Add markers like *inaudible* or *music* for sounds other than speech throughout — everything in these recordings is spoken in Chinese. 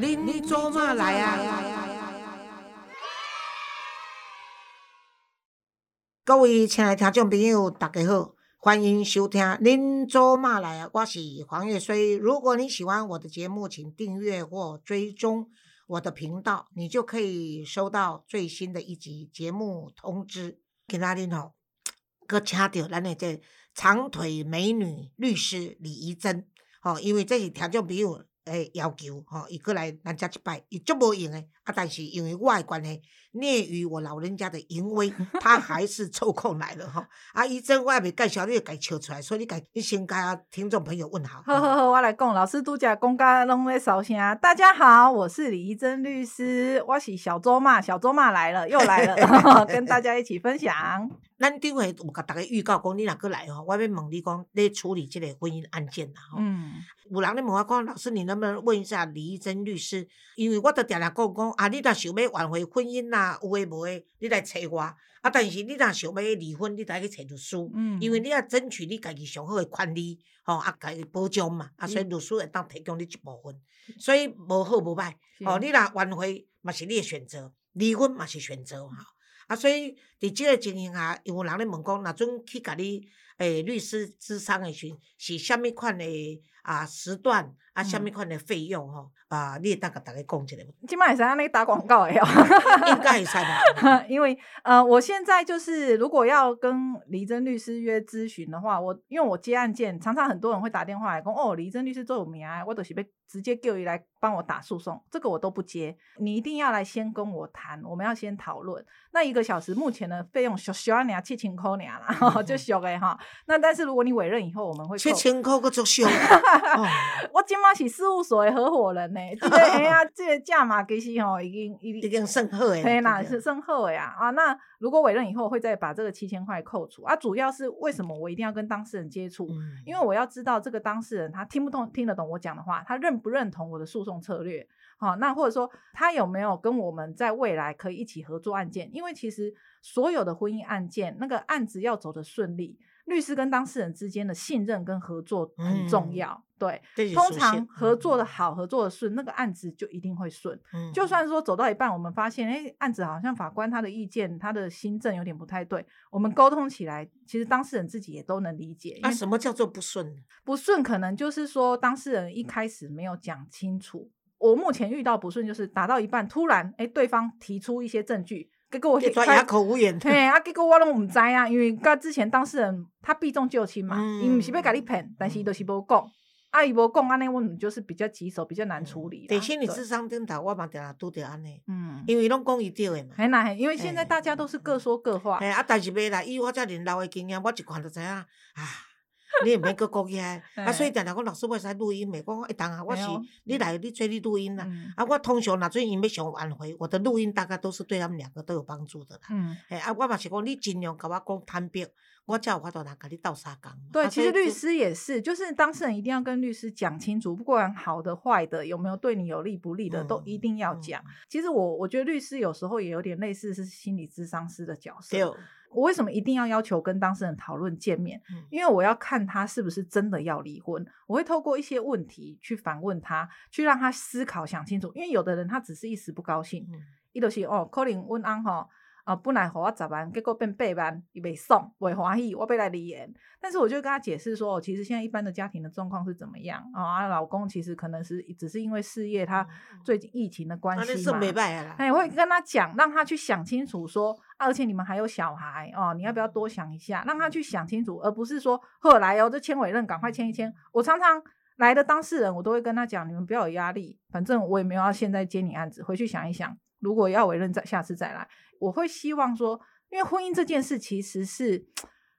您做嘛来啊？各位亲爱的听众朋友，大家好，欢迎收听《您做嘛来啊》，我是黄月水。如果你喜欢我的节目，请订阅或追踪我的频道，你就可以收到最新的一集节目通知。今仔日吼，搁请到咱的这长腿美女律师李怡珍，吼，因为这是听众朋友。诶，要求吼，伊过来咱遮一摆，伊足无用诶。啊，但是因为我诶关系，孽于我老人家的淫威，他还是 *laughs* 抽空来了吼。啊，医生我还未介绍，你就家笑出来，所以你家你先甲听众朋友问好。好好好，我来讲，老师拄则讲甲拢咧烧声。大家好，我是李怡珍律师，我是小周嘛，小周嘛来了，又来了，*laughs* 跟大家一起分享。咱顶回有甲大家预告讲，你若过来吼，我要问你讲，咧处理即个婚姻案件啦吼。嗯。有人咧问我讲，老师，你能不能问一下李义珍律师？因为我都常常讲讲，啊，你若想要挽回婚姻啦，有诶无诶，你来找我。啊，但是你若想要离婚，你得去找律师。嗯。因为你要争取你家己上好诶权利，吼，啊，家己保障嘛。啊，所以律师会当提供你一部分。所以无好无歹，哦，你若挽回嘛是你诶选择，离婚嘛是选择，哈。啊，所以伫即个情形下，有人咧问讲，若准去甲你诶律师咨商诶时，是虾米款诶啊时段啊，虾米款诶费用吼？啊，你会当甲大家讲一下无？即摆会使安尼打广告诶哦，*laughs* 应该会使吧？*laughs* 因为呃，我现在就是如果要跟黎真律师约咨询的话，我因为我接案件，常常很多人会打电话来讲，哦，黎真律师做有名，我都是被直接叫伊来帮我打诉讼，这个我都不接。你一定要来先跟我谈，我们要先讨论。那一个小时目前的费用小小啊，七千块俩啦，*laughs* 就小诶哈。那但是如果你委任以后，我们会七千块个足小。*laughs* 我今嘛是事务所的合伙人呢，这个哎呀，这个价码其实吼已经已经甚好诶，对啦，是甚好诶呀啊。那如果委任以后，会再把这个七千块扣除啊。主要是为什么我一定要跟当事人接触？因为我要知道这个当事人他听不懂听得懂我讲的话，他认。不认同我的诉讼策略，好，那或者说他有没有跟我们在未来可以一起合作案件？因为其实所有的婚姻案件，那个案子要走的顺利，律师跟当事人之间的信任跟合作很重要。对，通常合作的好，合作的顺，那个案子就一定会顺。就算说走到一半，我们发现，哎，案子好像法官他的意见，他的新政有点不太对，我们沟通起来，其实当事人自己也都能理解。那什么叫做不顺？不顺可能就是说当事人一开始没有讲清楚。我目前遇到不顺就是打到一半，突然哎，对方提出一些证据。结果我哑口无言。*laughs* 嘿，啊，结果我拢毋知啊，因为甲之前当事人他避重就轻嘛，伊唔是要甲你骗，但是伊就是无讲。啊，伊无讲安尼，我们就是比较棘手，比较难处理。第心理智商顶头，我嘛定下拄着安尼。嗯，因为拢讲伊对诶嘛。很难，因为现在大家都是各说各话。哎，啊，但是未来以我遮年老诶经验，我一看就知影啊。你毋免搁讲起来，啊，所以定定讲老师，我使录音未？讲一当啊，我是你来，你做你录音啦。啊，我通常若做因要想挽回，我的录音大概都是对他们两个都有帮助的啦。嗯，哎，啊，我嘛是讲，你尽量甲我讲坦白。我叫我法度人甲你斗相共。对，其实律师也是，就是当事人一定要跟律师讲清楚，不管好的坏的，有没有对你有利不利的，都一定要讲。其实我我觉得律师有时候也有点类似是心理咨商师的角色。我为什么一定要要求跟当事人讨论见面？因为我要看他是不是真的要离婚。我会透过一些问题去反问他，去让他思考想清楚。因为有的人他只是一时不高兴，伊就是哦，可能问安哈。啊，本来给我十万，结果变八万，伊未送，未欢喜，我被来离言。但是我就跟他解释说，其实现在一般的家庭的状况是怎么样啊？老公其实可能是只是因为事业，他最近疫情的关系嘛。哎，会跟他讲，让他去想清楚说，而且你们还有小孩哦，你要不要多想一下，让他去想清楚，而不是说后来哦，这签委任赶快签一签。我常常来的当事人，我都会跟他讲，你们不要有压力，反正我也没有要现在接你案子，回去想一想，如果要委任再下次再来。我会希望说，因为婚姻这件事其实是，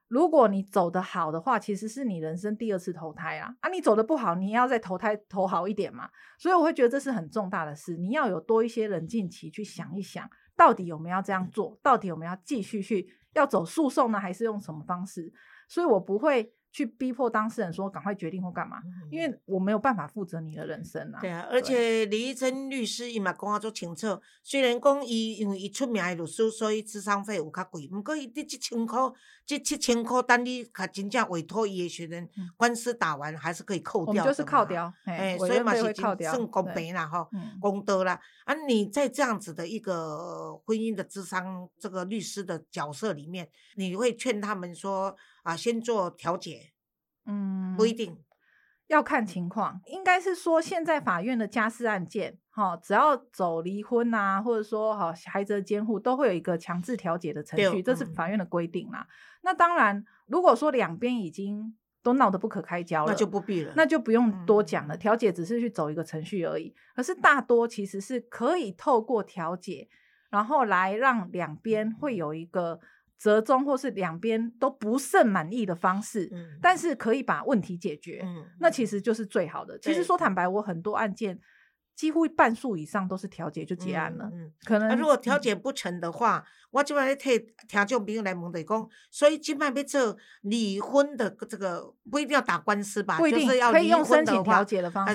如果你走得好的话，其实是你人生第二次投胎啊。啊，你走的不好，你要再投胎投好一点嘛。所以我会觉得这是很重大的事，你要有多一些冷静期去想一想，到底有没有要这样做，到底有没有要继续去要走诉讼呢，还是用什么方式？所以我不会去逼迫当事人说赶快决定或干嘛，因为我没有办法负责你的人生啊。对啊，而且李珍律师伊嘛讲啊足清楚，虽然讲伊因为伊出名的律师，所以智商费有较贵，毋过伊这七千块，这七千块等你较真正委托伊的时阵，官司打完还是可以扣掉的就是扣掉，哎，所以嘛是算公平啦吼，公道啦。啊，你在这样子的一个婚姻的智商这个律师的角色里面，你会劝他们说？啊，先做调解，嗯，不一定要看情况，应该是说现在法院的家事案件，哈，只要走离婚啊，或者说哈孩子的监护，都会有一个强制调解的程序，这是法院的规定啦。那当然，如果说两边已经都闹得不可开交了，那就不必了，那就不用多讲了。调解只是去走一个程序而已，可是大多其实是可以透过调解，然后来让两边会有一个。折中或是两边都不甚满意的方式，但是可以把问题解决，那其实就是最好的。其实说坦白，我很多案件几乎半数以上都是调解就结案了。嗯可能如果调解不成的话。我即摆咧替听众朋友来问，就是讲，所以即摆要做离婚的这个不一定要打官司吧，就是要离婚的话，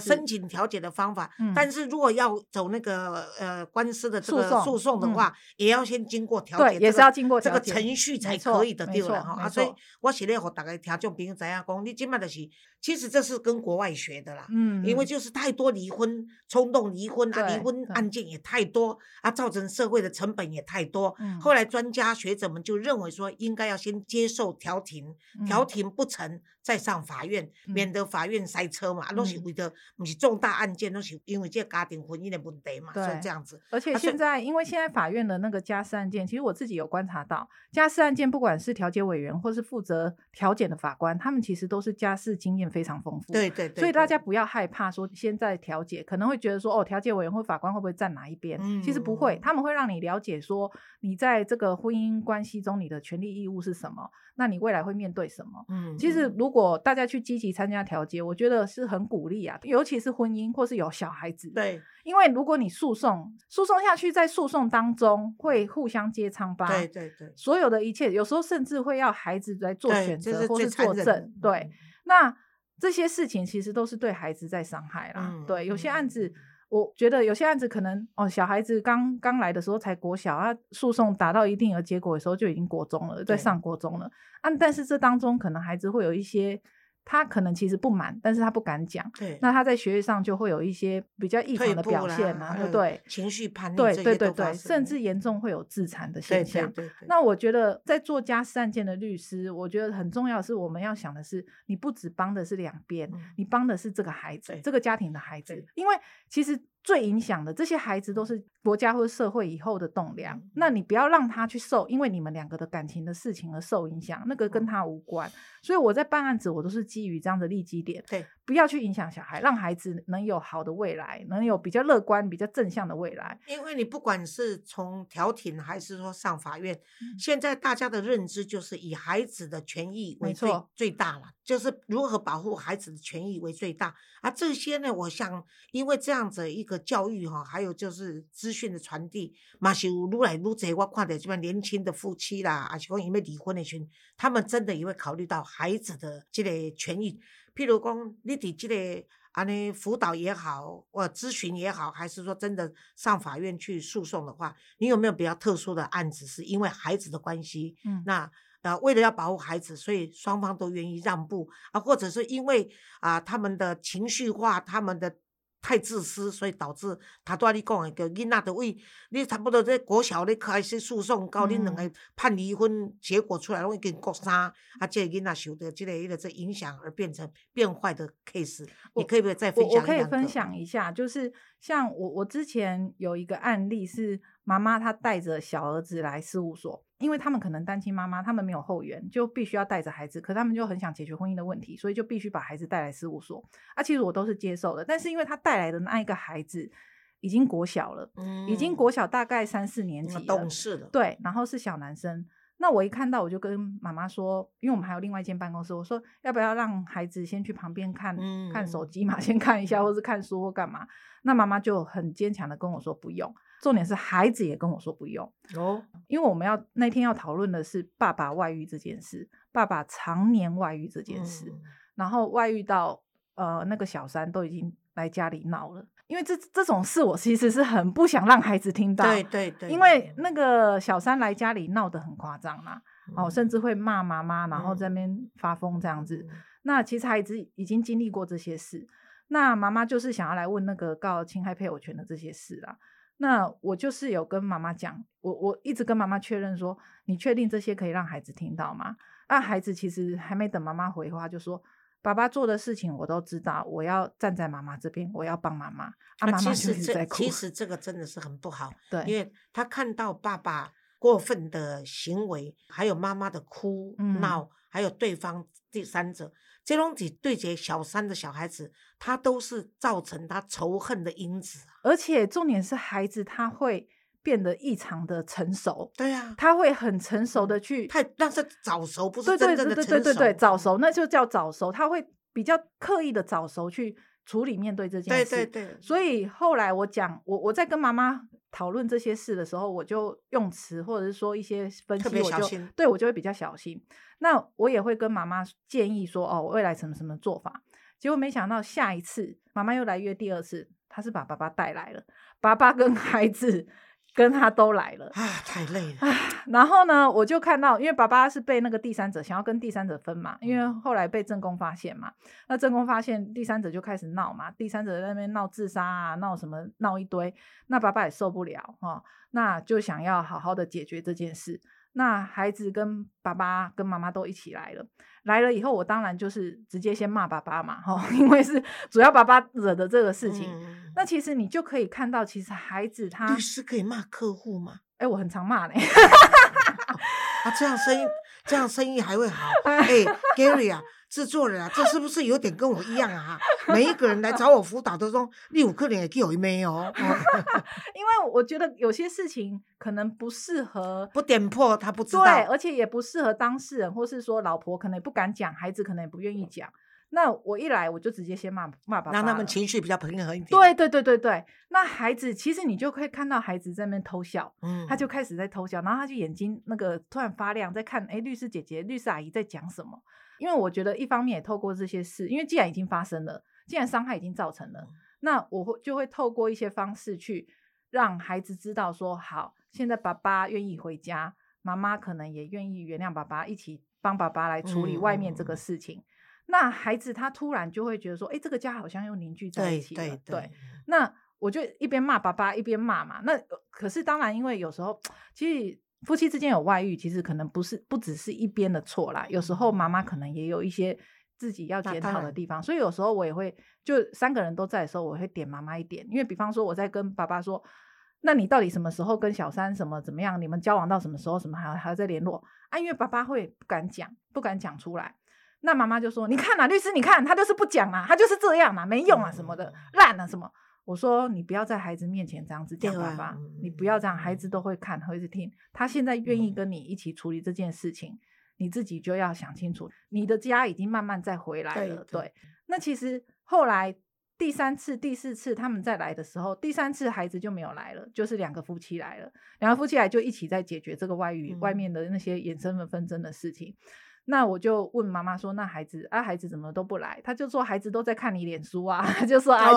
申请调解的方法。但是如果要走那个呃官司的这个诉讼的话，也要先经过调解，也是要经过这个程序才可以的，对了哈。所以我是咧，互大家听众朋友知影讲，你即摆就是，其实这是跟国外学的啦。嗯。因为就是太多离婚、冲动离婚啊，离婚案件也太多啊，造成社会的成本也太多。嗯。后来专家学者们就认为说，应该要先接受调停，调停不成再上法院，免得法院塞车嘛。拢是为的不是重大案件，都是因为这家庭婚姻的问题嘛，所以这样子。而且现在，因为现在法院的那个家事案件，其实我自己有观察到，家事案件不管是调解委员或是负责调解的法官，他们其实都是家事经验非常丰富。对对对。所以大家不要害怕说现在调解，可能会觉得说哦，调解委员或法官会不会站哪一边？其实不会，他们会让你了解说你在。这个婚姻关系中，你的权利义务是什么？那你未来会面对什么？嗯，其实如果大家去积极参加调解，我觉得是很鼓励啊，尤其是婚姻或是有小孩子。对，因为如果你诉讼，诉讼下去，在诉讼当中会互相揭疮疤。对对对，所有的一切，有时候甚至会要孩子来做选择或是作证。对，那这些事情其实都是对孩子在伤害啦。对，有些案子。我觉得有些案子可能哦，小孩子刚刚来的时候才国小啊，诉讼达到一定的结果的时候就已经国中了，在上国中了啊。但是这当中可能孩子会有一些。他可能其实不满，但是他不敢讲。对，那他在学业上就会有一些比较异常的表现啊，对不对？情绪叛逆，对对对对，甚至严重会有自残的现象。对对对。那我觉得在做家事案件的律师，我觉得很重要的是，我们要想的是，你不只帮的是两边，你帮的是这个孩子，这个家庭的孩子，因为其实最影响的这些孩子都是国家或者社会以后的栋梁。那你不要让他去受，因为你们两个的感情的事情而受影响，那个跟他无关。所以我在办案子，我都是。基于这样的利基点，对，不要去影响小孩，让孩子能有好的未来，能有比较乐观、比较正向的未来。因为你不管是从调停还是说上法院，现在大家的认知就是以孩子的权益为最最大了，就是如何保护孩子的权益为最大。而这些呢，我想因为这样子一个教育哈，还有就是资讯的传递，嘛是有愈来愈多。我看到这边年轻的夫妻啦，还是讲因为离婚的群，他们真的也会考虑到孩子的这个。权益，譬如讲，你伫即个安尼辅导也好，或咨询也好，还是说真的上法院去诉讼的话，你有没有比较特殊的案子，是因为孩子的关系？嗯，那呃，为了要保护孩子，所以双方都愿意让步啊，或者是因为啊，他们的情绪化，他们的。太自私，所以导致他拄仔你讲的，叫囡仔的为你差不多在国小咧开始诉讼，到恁两个判离婚结果出来，拢已经国三，啊，这个囡仔受到这个一个这影响而变成变坏的 case，你可以不可以再分享？我可以分享一下，就是像我我之前有一个案例是。妈妈她带着小儿子来事务所，因为他们可能单亲妈妈，他们没有后援，就必须要带着孩子。可他们就很想解决婚姻的问题，所以就必须把孩子带来事务所。啊，其实我都是接受的，但是因为他带来的那一个孩子已经国小了，嗯已经国小大概三四年级了，懂事了。对，然后是小男生。那我一看到我就跟妈妈说，因为我们还有另外一间办公室，我说要不要让孩子先去旁边看看手机嘛，先看一下，或是看书或干嘛。那妈妈就很坚强的跟我说不用。重点是孩子也跟我说不用。哦，因为我们要那天要讨论的是爸爸外遇这件事，爸爸常年外遇这件事，然后外遇到呃那个小三都已经来家里闹了，因为这这种事我其实是很不想让孩子听到，对对对，因为那。个小三来家里闹得很夸张嘛，哦，甚至会骂妈妈，然后在那边发疯这样子，那其实孩子已经经历过这些事。那妈妈就是想要来问那个告侵害配偶权的这些事啦。那我就是有跟妈妈讲，我我一直跟妈妈确认说，你确定这些可以让孩子听到吗？那孩子其实还没等妈妈回话，就说爸爸做的事情我都知道，我要站在妈妈这边，我要帮妈妈。啊，妈妈其实这其实这个真的是很不好，对，因为他看到爸爸过分的行为，还有妈妈的哭闹，还有对方第三者。这种子对决小三的小孩子，他都是造成他仇恨的因子。而且重点是，孩子他会变得异常的成熟。对呀，他会很成熟的去，太那是早熟，不是真正的成熟。对对对对对，早熟那就叫早熟。他会比较刻意的早熟去处理面对这件事。对对对。所以后来我讲，我我在跟妈妈讨论这些事的时候，我就用词或者是说一些分析，我就对我就会比较小心。那我也会跟妈妈建议说，哦，未来什么什么做法。结果没想到下一次妈妈又来约第二次，她是把爸爸带来了，爸爸跟孩子跟他都来了啊，太累了。啊然后呢，我就看到，因为爸爸是被那个第三者想要跟第三者分嘛，因为后来被正宫发现嘛，那正宫发现第三者就开始闹嘛，第三者在那边闹自杀啊，闹什么闹一堆，那爸爸也受不了哈，那就想要好好的解决这件事。那孩子跟爸爸跟妈妈都一起来了，来了以后，我当然就是直接先骂爸爸嘛，哈，*laughs* 因为是主要爸爸惹的这个事情。那其实你就可以看到，其实孩子他律师可以骂客户吗？哎，我很常骂嘞。*laughs* 啊，这样生意这样生意还会好？哎，Gary 啊。制作人啊，这是不是有点跟我一样啊？每一个人来找我辅导都说第五客人也给我一枚哦。*laughs* 因为我觉得有些事情可能不适合 *laughs* 不点破他不知道，对，而且也不适合当事人，或是说老婆可能也不敢讲，孩子可能也不愿意讲。那我一来我就直接先骂骂爸爸，让他们情绪比较平衡一点。对对对对对，那孩子其实你就可以看到孩子在那边偷笑，嗯，他就开始在偷笑，然后他就眼睛那个突然发亮，在看哎律师姐姐、律师阿姨在讲什么。因为我觉得一方面也透过这些事，因为既然已经发生了，既然伤害已经造成了，那我会就会透过一些方式去让孩子知道说，好，现在爸爸愿意回家，妈妈可能也愿意原谅爸爸，一起帮爸爸来处理外面这个事情。那孩子他突然就会觉得说，哎，这个家好像又凝聚在一起了。对，那我就一边骂爸爸一边骂嘛。那可是当然，因为有时候其实。夫妻之间有外遇，其实可能不是不只是一边的错啦。有时候妈妈可能也有一些自己要检讨的地方，所以有时候我也会就三个人都在的时候，我会点妈妈一点。因为比方说我在跟爸爸说，那你到底什么时候跟小三什么怎么样？你们交往到什么时候？什么还还要再联络？啊，因为爸爸会不敢讲，不敢讲出来。那妈妈就说：“你看啊，律师，你看他就是不讲啊，他就是这样啊，没用啊，什么的，烂啊什么。”我说你不要在孩子面前这样子讲爸爸，你不要这样，孩子都会看，会听。他现在愿意跟你一起处理这件事情，你自己就要想清楚，你的家已经慢慢再回来了。对，那其实后来第三次、第四次他们再来的时候，第三次孩子就没有来了，就是两个夫妻来了，两个夫妻来就一起在解决这个外语外面的那些衍生的纷争的事情。那我就问妈妈说：“那孩子啊，孩子怎么都不来？”他就说：“孩子都在看你脸书啊。”就说：“啊，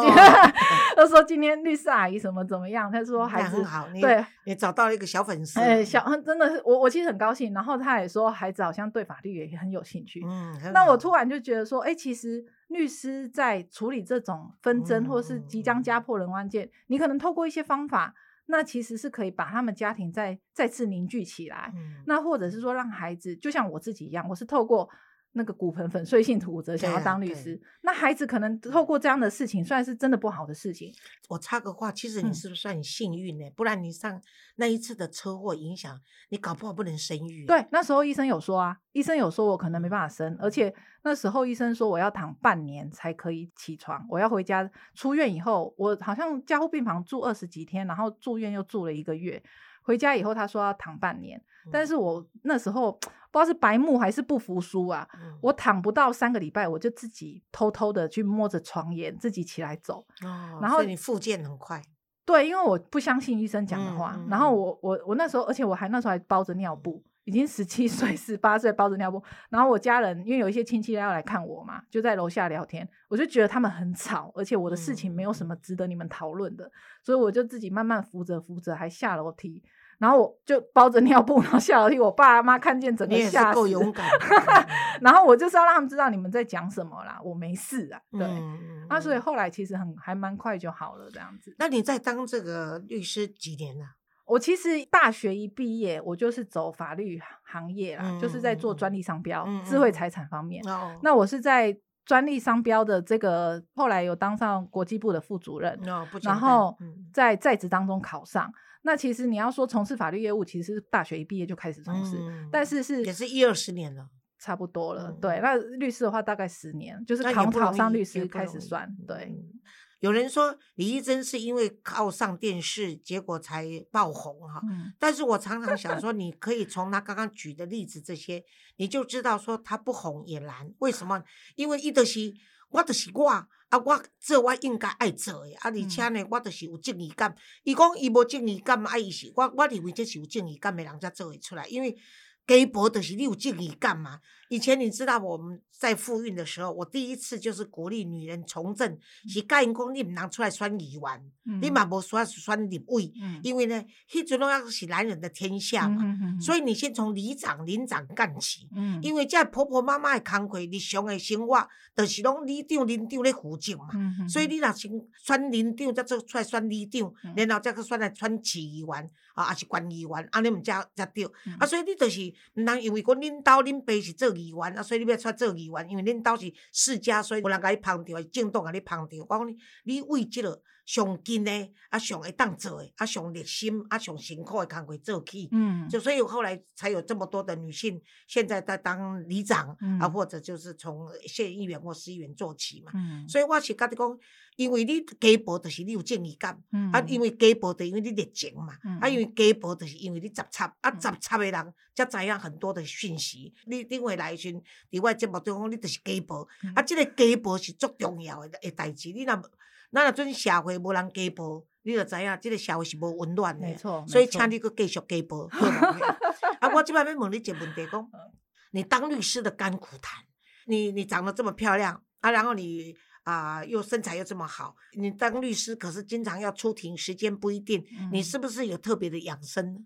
他 *laughs* 说今天律师阿姨什么怎么样？”他说：“孩子好，对，也找到了一个小粉丝。”哎，小真的是我，我其实很高兴。然后他也说，孩子好像对法律也很有兴趣。嗯，那我突然就觉得说，哎，其实律师在处理这种纷争或是即将家破人亡件，你可能透过一些方法。那其实是可以把他们家庭再再次凝聚起来，那或者是说让孩子就像我自己一样，我是透过。那个骨盆粉碎性骨折，想要当律师，那孩子可能透过这样的事情，算是真的不好的事情。我插个话，其实你是不是算幸运呢？不然你上那一次的车祸影响，你搞不好不能生育。对，那时候医生有说啊，医生有说我可能没办法生，而且那时候医生说我要躺半年才可以起床，我要回家出院以后，我好像加护病房住二十几天，然后住院又住了一个月。回家以后，他说要躺半年，但是我那时候 *tsk* 不知道是白目还是不服输啊，我躺不到三个礼拜，我就自己偷偷的去摸着床沿，自己起来走。哦，然后你复健很快。对，因为我不相信医生讲的话，然后我我我那时候，而且我还那时候还包着尿布。已经十七岁、*laughs* 十八岁包着尿布，然后我家人因为有一些亲戚要来看我嘛，就在楼下聊天，我就觉得他们很吵，而且我的事情没有什么值得你们讨论的，所以我就自己慢慢扶着扶着，还下楼梯，然后我就包着尿布，然后下楼梯，我爸妈看见整个吓够勇敢 *laughs* *laughs* 然后我就是要让他们知道你们在讲什么啦，我没事啊，对，那所以后来其实很还蛮快就好了这样子。那你在当这个律师几年了？我其实大学一毕业，我就是走法律行业啦，就是在做专利商标、智慧财产方面。那我是在专利商标的这个，后来有当上国际部的副主任，然后在在职当中考上。那其实你要说从事法律业务，其实大学一毕业就开始从事，但是是也是一二十年了，差不多了。对，那律师的话大概十年，就是考考上律师开始算，对。有人说李义珍是因为靠上电视，结果才爆红哈。但是我常常想说，你可以从他刚刚举的例子这些，你就知道说他不红也难。为什么？因为伊都是我就是我啊，我做我应该爱做的啊，而且呢，我就是有正义感。伊讲伊无正义感，啊，伊是我我认为这是有正义感的人才做会出来，因为。给博的是你有正义感嘛？以前你知道我们在复运的时候，我第一次就是鼓励女人从政，是教因讲你唔能出来选议员，你嘛无说选立委，因为呢，迄阵拢要是男人的天下嘛，所以你先从里长、领长干起，因为这婆婆妈妈的工课日常的生活，就是拢里长、领长咧负责嘛，所以你若先选领长，再做出来选里长，然后再去选来选市议员。啊，也是官议员，安尼毋才才对。啊，所以你就是毋通因为讲恁兜恁爸是做议员，啊，所以你要出来做议员，因为恁兜是世家，所以无人甲你捧着，政党甲你捧场。我讲你，你为即个上近诶，啊上会当做诶，啊上热心，啊上辛苦诶工作做起。嗯。就所以后来才有这么多的女性，现在在当里长，啊或者就是从县议员或市议员做起嘛。嗯。所以我是觉得讲。因为你家暴就是你有正义感，嗯啊，因为家暴就因为你热情嘛，啊，因为家暴就是因为你杂插，啊，杂插诶人才知影很多的讯息。你另外来时，伫我节目中讲，你就是家暴，啊，即个家暴是足重要的诶代志。你若咱若阵社会无人家暴，你就知影即个社会是无温暖的。没错，所以请你搁继续家暴。*laughs* 啊，我即摆要问你一个问题，讲你当律师的甘苦谈。你你长得这么漂亮，啊，然后你。啊，又身材又这么好，你当律师可是经常要出庭，时间不一定，你是不是有特别的养生？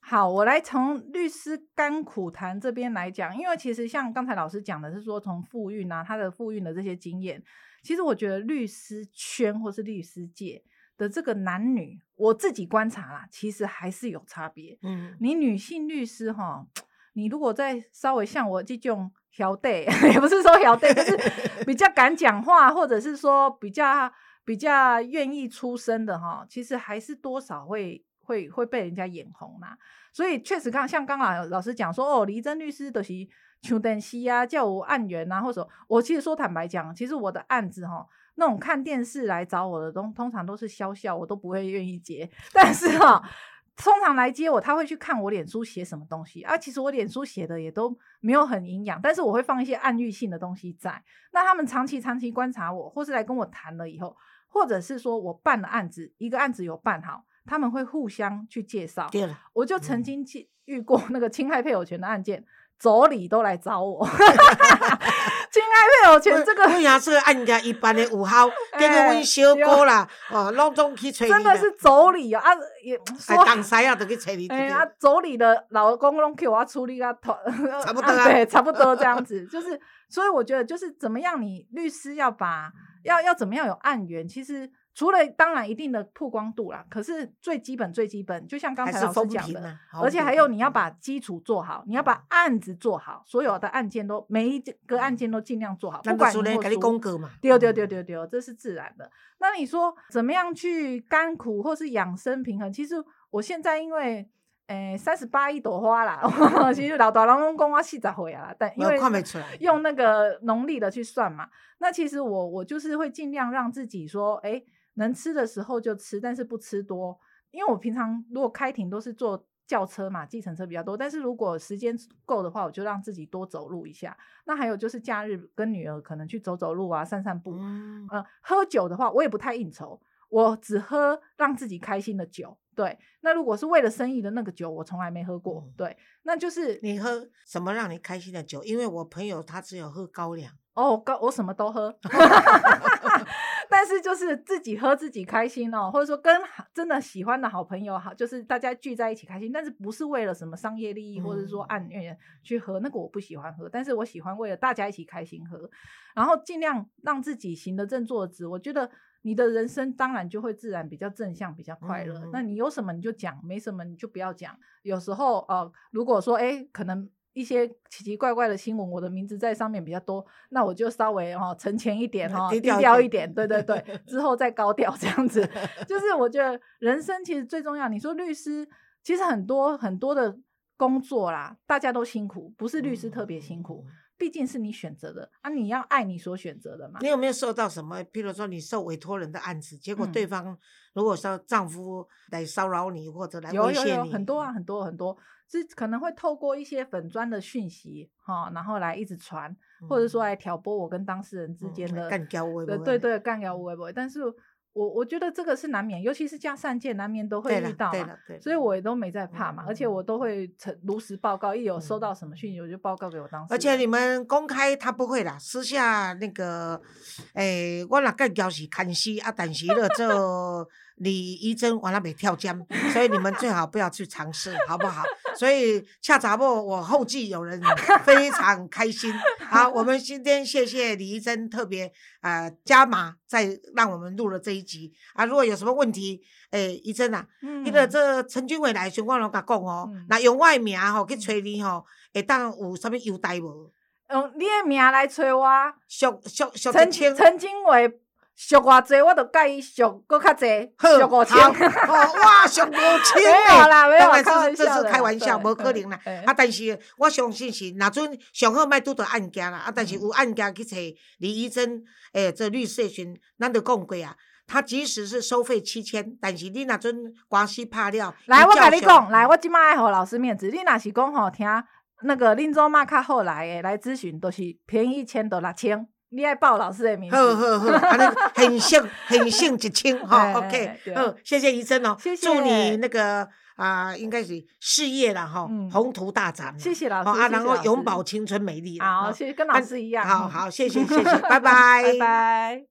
好，我来从律师甘苦谈这边来讲，因为其实像刚才老师讲的是说从复运啊，他的复运的这些经验，其实我觉得律师圈或是律师界的这个男女，我自己观察啦，其实还是有差别。嗯，你女性律师哈，你如果再稍微像我这种。小对，也不是说小对，就是比较敢讲话，或者是说比较比较愿意出声的哈，其实还是多少会会会被人家眼红嘛。所以确实刚像刚刚老师讲说，哦，黎真律师的是邱登西啊，叫我案源啊，或者我其实说坦白讲，其实我的案子哈，那种看电视来找我的，都通常都是笑笑，我都不会愿意接。*laughs* 但是哈。通常来接我，他会去看我脸书写什么东西啊。其实我脸书写的也都没有很营养，但是我会放一些暗喻性的东西在。那他们长期长期观察我，或是来跟我谈了以后，或者是说我办了案子，一个案子有办好，他们会互相去介绍。对了，我就曾经遇过那个侵害配偶权的案件。妯娌都来找我，*laughs* 亲爱配偶权这个，我也是按家一般的五号，*laughs* 跟个阮小哥啦，哦，拢总去找真的是妯娌啊，也说当西啊，都去找你。哎呀，妯娌的老公拢给我处理个差不多啊，对，差不多这样子，就是所以我觉得就是怎么样，你律师要把要要怎么样有案源，其实。除了当然一定的曝光度啦，可是最基本最基本，就像刚才老师讲的，而且还有你要把基础做好，你要把案子做好，所有的案件都每一个案件都尽量做好，不管输给你公格嘛，丢丢丢丢丢，这是自然的。那你说怎么样去甘苦或是养生平衡？其实我现在因为。诶，三十八一朵花啦，*laughs* 其实老大人拢讲我四十岁啊，但因为 *laughs* 用那个农历的去算嘛，那其实我我就是会尽量让自己说，哎，能吃的时候就吃，但是不吃多，因为我平常如果开庭都是坐轿车嘛，计程车比较多，但是如果时间够的话，我就让自己多走路一下。那还有就是假日跟女儿可能去走走路啊，散散步。嗯，呃，喝酒的话，我也不太应酬。我只喝让自己开心的酒。对，那如果是为了生意的那个酒，我从来没喝过。对，那就是你喝什么让你开心的酒？因为我朋友他只有喝高粱。哦，高我什么都喝，*laughs* 但是就是自己喝自己开心哦，或者说跟真的喜欢的好朋友好，就是大家聚在一起开心，但是不是为了什么商业利益，或者说按愿去喝那个我不喜欢喝，但是我喜欢为了大家一起开心喝，然后尽量让自己行得正坐直，我觉得你的人生当然就会自然比较正向，比较快乐。那你有什么你就讲，没什么你就不要讲。有时候呃，如果说哎可能。一些奇奇怪怪的新闻，我的名字在上面比较多，那我就稍微哈沉潜一点哈，低调一点，对对对，之 *laughs* 后再高调这样子。就是我觉得 *laughs* 人生其实最重要。你说律师，其实很多很多的工作啦，大家都辛苦，不是律师特别辛苦，毕竟是你选择的啊，你要爱你所选择的嘛。你有没有受到什么？譬如说你受委托人的案子，结果对方如果说丈夫来骚扰你或者来威胁你，很多啊，很多很多。是可能会透过一些粉砖的讯息哈，然后来一直传，或者说来挑拨我跟当事人之间的干交微博，对对干掉微博。但是我我觉得这个是难免，尤其是加善件，难免都会遇到嘛。所以我也都没在怕嘛，而且我都会诚如实报告，一有收到什么讯息，我就报告给我当事人。而且你们公开他不会啦，私下那个，诶，我那干交是看戏啊，但是了这。李怡珍完了没跳江，所以你们最好不要去尝试，好不好？所以恰杂布，我后继有人，非常开心。好，我们今天谢谢李怡珍特别呃加码，再让我们录了这一集啊。如果有什么问题，诶，怡珍啊，那个这陈君伟来，我光甲讲哦，那用我的名吼去找你吼，会当有啥物优待无？用你的名来找我，徐徐徐陈陈君伟。俗偌济，我都介意俗搁较济，俗五千。哇，俗五千 *laughs* 没有啦，没有开玩笑，这是开玩笑，无可能啦。啊，但是我相信是，若阵上好莫拄到案件啦。啊，但是有案件去找李医生，诶，这律师群，咱都讲过啊。他即使是收费七千，但是你若阵官司拍了，来，我甲你讲，来，我即摆爱互老师面子。你若是讲吼听那个林州嘛较好来诶，来咨询都是便宜一千到六千。你爱报老师的名字，好好好，反正很幸很幸一清 *laughs* 哈，OK，好，谢谢医生哦，祝你那个啊，应该是事业了哈，宏图大展，谢谢老师，啊，然后永葆青春美丽，好，谢谢跟老师一样，好好，谢谢谢谢，拜拜，*laughs* 拜拜。